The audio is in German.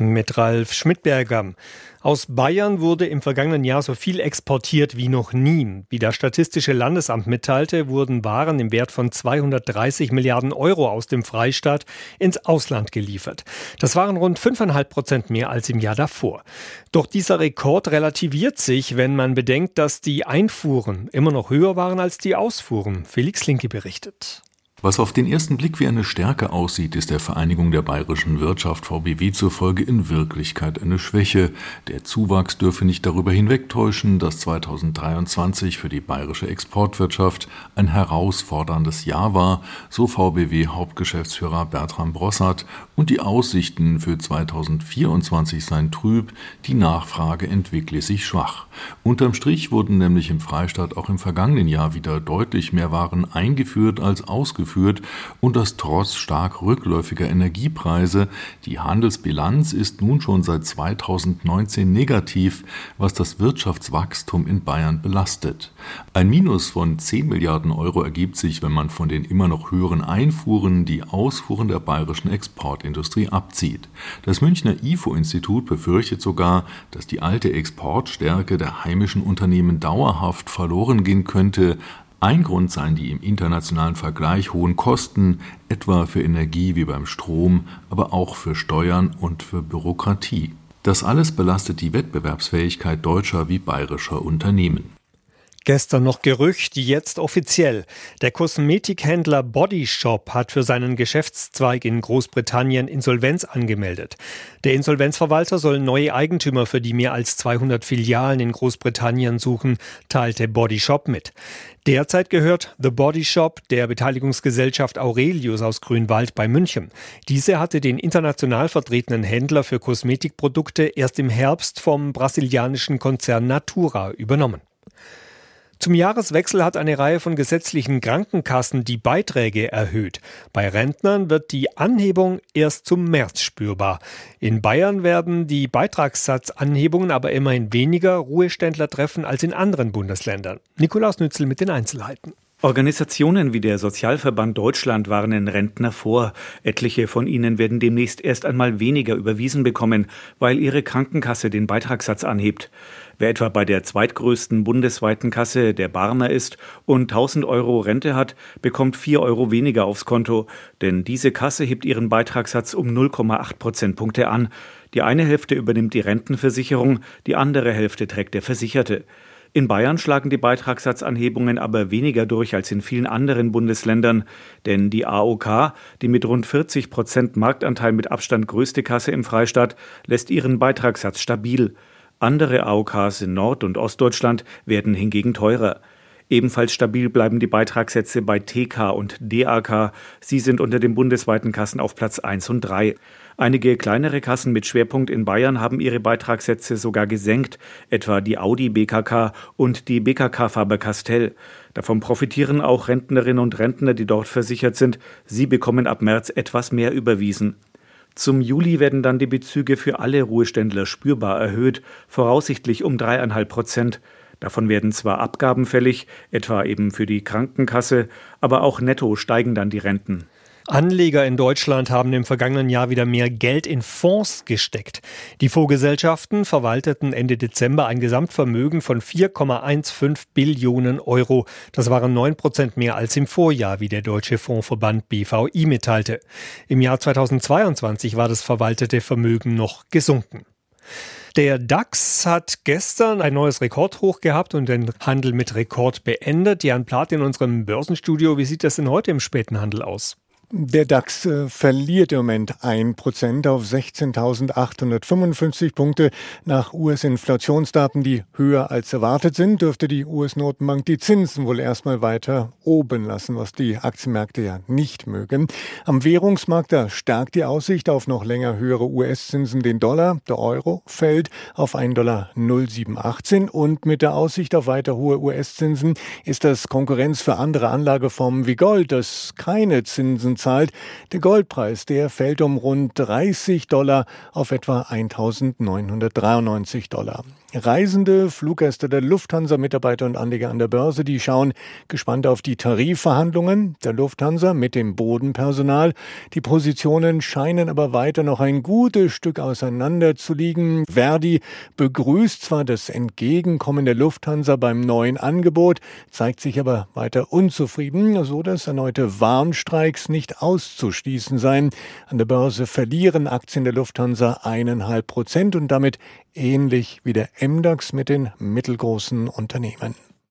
Mit Ralf Schmidberger. Aus Bayern wurde im vergangenen Jahr so viel exportiert wie noch nie. Wie das Statistische Landesamt mitteilte, wurden Waren im Wert von 230 Milliarden Euro aus dem Freistaat ins Ausland geliefert. Das waren rund 5,5 Prozent mehr als im Jahr davor. Doch dieser Rekord relativiert sich, wenn man bedenkt, dass die Einfuhren immer noch höher waren als die Ausfuhren. Felix Linke berichtet. Was auf den ersten Blick wie eine Stärke aussieht, ist der Vereinigung der bayerischen Wirtschaft VBW zufolge in Wirklichkeit eine Schwäche. Der Zuwachs dürfe nicht darüber hinwegtäuschen, dass 2023 für die bayerische Exportwirtschaft ein herausforderndes Jahr war, so VBW Hauptgeschäftsführer Bertram Brossart, und die Aussichten für 2024 seien trüb, die Nachfrage entwickle sich schwach. Unterm Strich wurden nämlich im Freistaat auch im vergangenen Jahr wieder deutlich mehr Waren eingeführt als ausgeführt geführt und das trotz stark rückläufiger Energiepreise. Die Handelsbilanz ist nun schon seit 2019 negativ, was das Wirtschaftswachstum in Bayern belastet. Ein Minus von 10 Milliarden Euro ergibt sich, wenn man von den immer noch höheren Einfuhren die Ausfuhren der bayerischen Exportindustrie abzieht. Das Münchner IFO-Institut befürchtet sogar, dass die alte Exportstärke der heimischen Unternehmen dauerhaft verloren gehen könnte, ein Grund seien die im internationalen Vergleich hohen Kosten, etwa für Energie wie beim Strom, aber auch für Steuern und für Bürokratie. Das alles belastet die Wettbewerbsfähigkeit deutscher wie bayerischer Unternehmen. Gestern noch Gerücht, jetzt offiziell. Der Kosmetikhändler Body Shop hat für seinen Geschäftszweig in Großbritannien Insolvenz angemeldet. Der Insolvenzverwalter soll neue Eigentümer für die mehr als 200 Filialen in Großbritannien suchen, teilte Body Shop mit. Derzeit gehört The Body Shop der Beteiligungsgesellschaft Aurelius aus Grünwald bei München. Diese hatte den international vertretenen Händler für Kosmetikprodukte erst im Herbst vom brasilianischen Konzern Natura übernommen. Zum Jahreswechsel hat eine Reihe von gesetzlichen Krankenkassen die Beiträge erhöht. Bei Rentnern wird die Anhebung erst zum März spürbar. In Bayern werden die Beitragssatzanhebungen aber immerhin weniger Ruheständler treffen als in anderen Bundesländern. Nikolaus Nützel mit den Einzelheiten. Organisationen wie der Sozialverband Deutschland warnen Rentner vor. Etliche von ihnen werden demnächst erst einmal weniger überwiesen bekommen, weil ihre Krankenkasse den Beitragssatz anhebt. Wer etwa bei der zweitgrößten bundesweiten Kasse der Barmer ist und 1000 Euro Rente hat, bekommt 4 Euro weniger aufs Konto, denn diese Kasse hebt ihren Beitragssatz um 0,8 Prozentpunkte an. Die eine Hälfte übernimmt die Rentenversicherung, die andere Hälfte trägt der Versicherte. In Bayern schlagen die Beitragssatzanhebungen aber weniger durch als in vielen anderen Bundesländern, denn die AOK, die mit rund 40 Prozent Marktanteil mit Abstand größte Kasse im Freistaat, lässt ihren Beitragssatz stabil. Andere AOKs in Nord- und Ostdeutschland werden hingegen teurer. Ebenfalls stabil bleiben die Beitragssätze bei TK und DAK. Sie sind unter den bundesweiten Kassen auf Platz 1 und 3. Einige kleinere Kassen mit Schwerpunkt in Bayern haben ihre Beitragssätze sogar gesenkt, etwa die Audi BKK und die BKK Faber-Castell. Davon profitieren auch Rentnerinnen und Rentner, die dort versichert sind. Sie bekommen ab März etwas mehr überwiesen. Zum Juli werden dann die Bezüge für alle Ruheständler spürbar erhöht, voraussichtlich um dreieinhalb Prozent. Davon werden zwar Abgaben fällig, etwa eben für die Krankenkasse, aber auch netto steigen dann die Renten. Anleger in Deutschland haben im vergangenen Jahr wieder mehr Geld in Fonds gesteckt. Die Fondsgesellschaften verwalteten Ende Dezember ein Gesamtvermögen von 4,15 Billionen Euro. Das waren 9 Prozent mehr als im Vorjahr, wie der Deutsche Fondsverband BVI mitteilte. Im Jahr 2022 war das verwaltete Vermögen noch gesunken. Der DAX hat gestern ein neues Rekordhoch gehabt und den Handel mit Rekord beendet. Jan Plath in unserem Börsenstudio. Wie sieht das denn heute im späten Handel aus? Der DAX äh, verliert im Moment ein Prozent auf 16.855 Punkte. Nach US-Inflationsdaten, die höher als erwartet sind, dürfte die US-Notenbank die Zinsen wohl erstmal weiter oben lassen, was die Aktienmärkte ja nicht mögen. Am Währungsmarkt, da stärkt die Aussicht auf noch länger höhere US-Zinsen den Dollar. Der Euro fällt auf 1,0718 Dollar und mit der Aussicht auf weiter hohe US-Zinsen ist das Konkurrenz für andere Anlageformen wie Gold, das keine Zinsen zahlt. Der Goldpreis, der fällt um rund 30 Dollar auf etwa 1993 Dollar. Reisende, Fluggäste der Lufthansa, Mitarbeiter und Anleger an der Börse, die schauen gespannt auf die Tarifverhandlungen der Lufthansa mit dem Bodenpersonal. Die Positionen scheinen aber weiter noch ein gutes Stück auseinander zu liegen. Verdi begrüßt zwar das Entgegenkommen der Lufthansa beim neuen Angebot, zeigt sich aber weiter unzufrieden, so dass erneute Warnstreiks nicht auszuschließen seien. An der Börse verlieren Aktien der Lufthansa eineinhalb Prozent und damit ähnlich wie der MDAX mit den mittelgroßen Unternehmen.